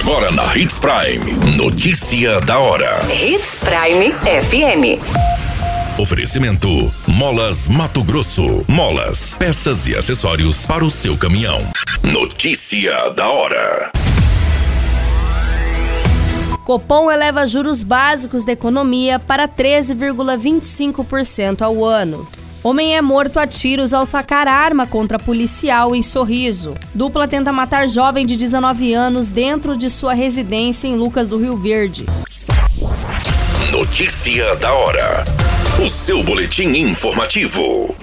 Agora na Hits Prime. Notícia da hora. Hits Prime FM. Oferecimento: Molas Mato Grosso. Molas, peças e acessórios para o seu caminhão. Notícia da hora. Copom eleva juros básicos da economia para 13,25% ao ano. Homem é morto a tiros ao sacar arma contra policial em Sorriso. Dupla tenta matar jovem de 19 anos dentro de sua residência em Lucas do Rio Verde. Notícia da hora. O seu boletim informativo.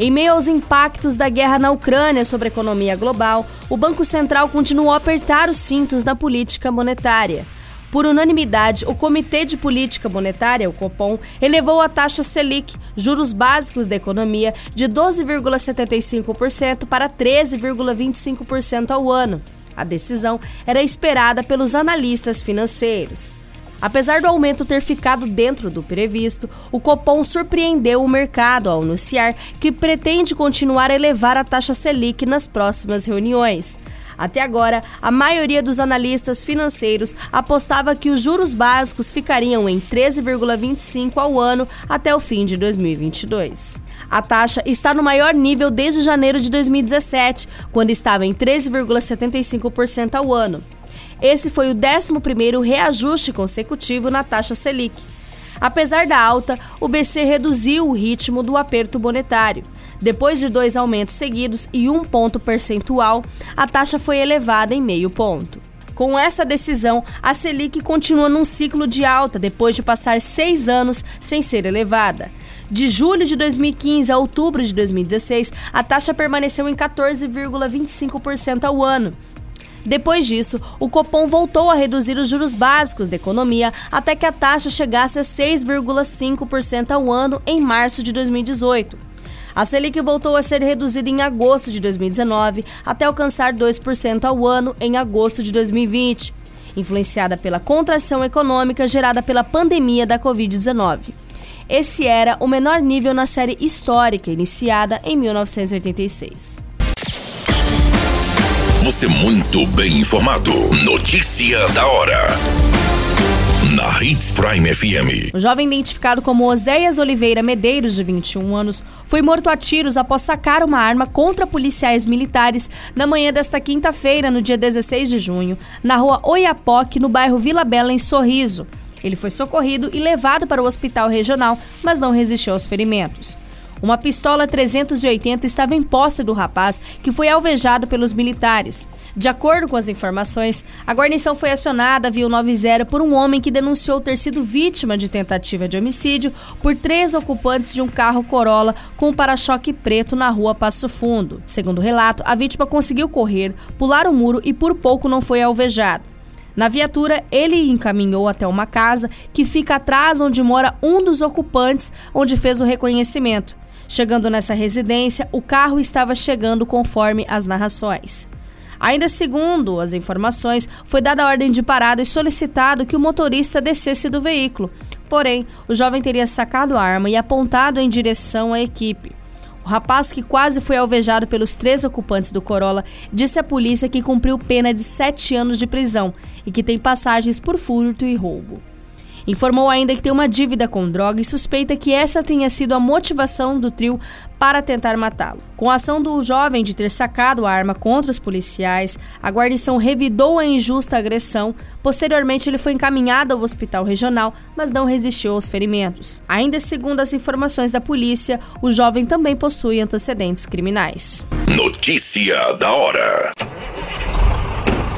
Em meio aos impactos da guerra na Ucrânia sobre a economia global, o Banco Central continuou a apertar os cintos na política monetária. Por unanimidade, o Comitê de Política Monetária, o Copom, elevou a taxa Selic, juros básicos da economia, de 12,75% para 13,25% ao ano. A decisão era esperada pelos analistas financeiros. Apesar do aumento ter ficado dentro do previsto, o Copom surpreendeu o mercado ao anunciar que pretende continuar a elevar a taxa Selic nas próximas reuniões. Até agora, a maioria dos analistas financeiros apostava que os juros básicos ficariam em 13,25 ao ano até o fim de 2022. A taxa está no maior nível desde janeiro de 2017, quando estava em 13,75% ao ano. Esse foi o 11º reajuste consecutivo na taxa Selic. Apesar da alta, o BC reduziu o ritmo do aperto monetário. Depois de dois aumentos seguidos e um ponto percentual, a taxa foi elevada em meio ponto. Com essa decisão, a Selic continua num ciclo de alta depois de passar seis anos sem ser elevada. De julho de 2015 a outubro de 2016, a taxa permaneceu em 14,25% ao ano, depois disso, o Copom voltou a reduzir os juros básicos da economia até que a taxa chegasse a 6,5% ao ano em março de 2018. A Selic voltou a ser reduzida em agosto de 2019 até alcançar 2% ao ano em agosto de 2020, influenciada pela contração econômica gerada pela pandemia da Covid-19. Esse era o menor nível na série histórica iniciada em 1986. Você muito bem informado. Notícia da hora. Na Hits Prime FM. O jovem identificado como Oséias Oliveira Medeiros, de 21 anos, foi morto a tiros após sacar uma arma contra policiais militares na manhã desta quinta-feira, no dia 16 de junho, na rua Oiapoque, no bairro Vila Bela, em Sorriso. Ele foi socorrido e levado para o hospital regional, mas não resistiu aos ferimentos. Uma pistola 380 estava em posse do rapaz, que foi alvejado pelos militares. De acordo com as informações, a guarnição foi acionada via 90 por um homem que denunciou ter sido vítima de tentativa de homicídio por três ocupantes de um carro Corolla com para-choque preto na rua Passo Fundo. Segundo o relato, a vítima conseguiu correr, pular o muro e por pouco não foi alvejado. Na viatura, ele encaminhou até uma casa que fica atrás onde mora um dos ocupantes, onde fez o reconhecimento. Chegando nessa residência, o carro estava chegando conforme as narrações. Ainda segundo as informações, foi dada a ordem de parada e solicitado que o motorista descesse do veículo. Porém, o jovem teria sacado a arma e apontado em direção à equipe. O rapaz, que quase foi alvejado pelos três ocupantes do Corolla, disse à polícia que cumpriu pena de sete anos de prisão e que tem passagens por furto e roubo. Informou ainda que tem uma dívida com droga e suspeita que essa tenha sido a motivação do trio para tentar matá-lo. Com a ação do jovem de ter sacado a arma contra os policiais, a guarnição revidou a injusta agressão. Posteriormente, ele foi encaminhado ao hospital regional, mas não resistiu aos ferimentos. Ainda segundo as informações da polícia, o jovem também possui antecedentes criminais. Notícia da hora.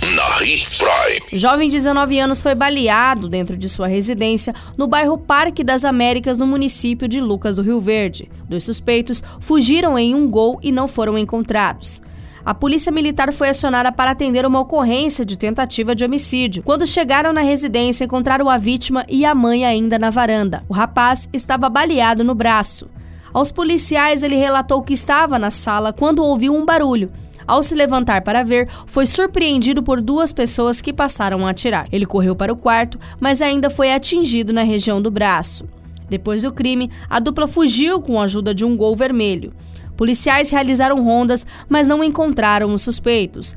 na Hits Prime. Jovem de 19 anos foi baleado dentro de sua residência no bairro Parque das Américas, no município de Lucas do Rio Verde. Dois suspeitos fugiram em um gol e não foram encontrados. A polícia militar foi acionada para atender uma ocorrência de tentativa de homicídio. Quando chegaram na residência, encontraram a vítima e a mãe ainda na varanda. O rapaz estava baleado no braço. Aos policiais, ele relatou que estava na sala quando ouviu um barulho. Ao se levantar para ver, foi surpreendido por duas pessoas que passaram a atirar. Ele correu para o quarto, mas ainda foi atingido na região do braço. Depois do crime, a dupla fugiu com a ajuda de um gol vermelho. Policiais realizaram rondas, mas não encontraram os suspeitos.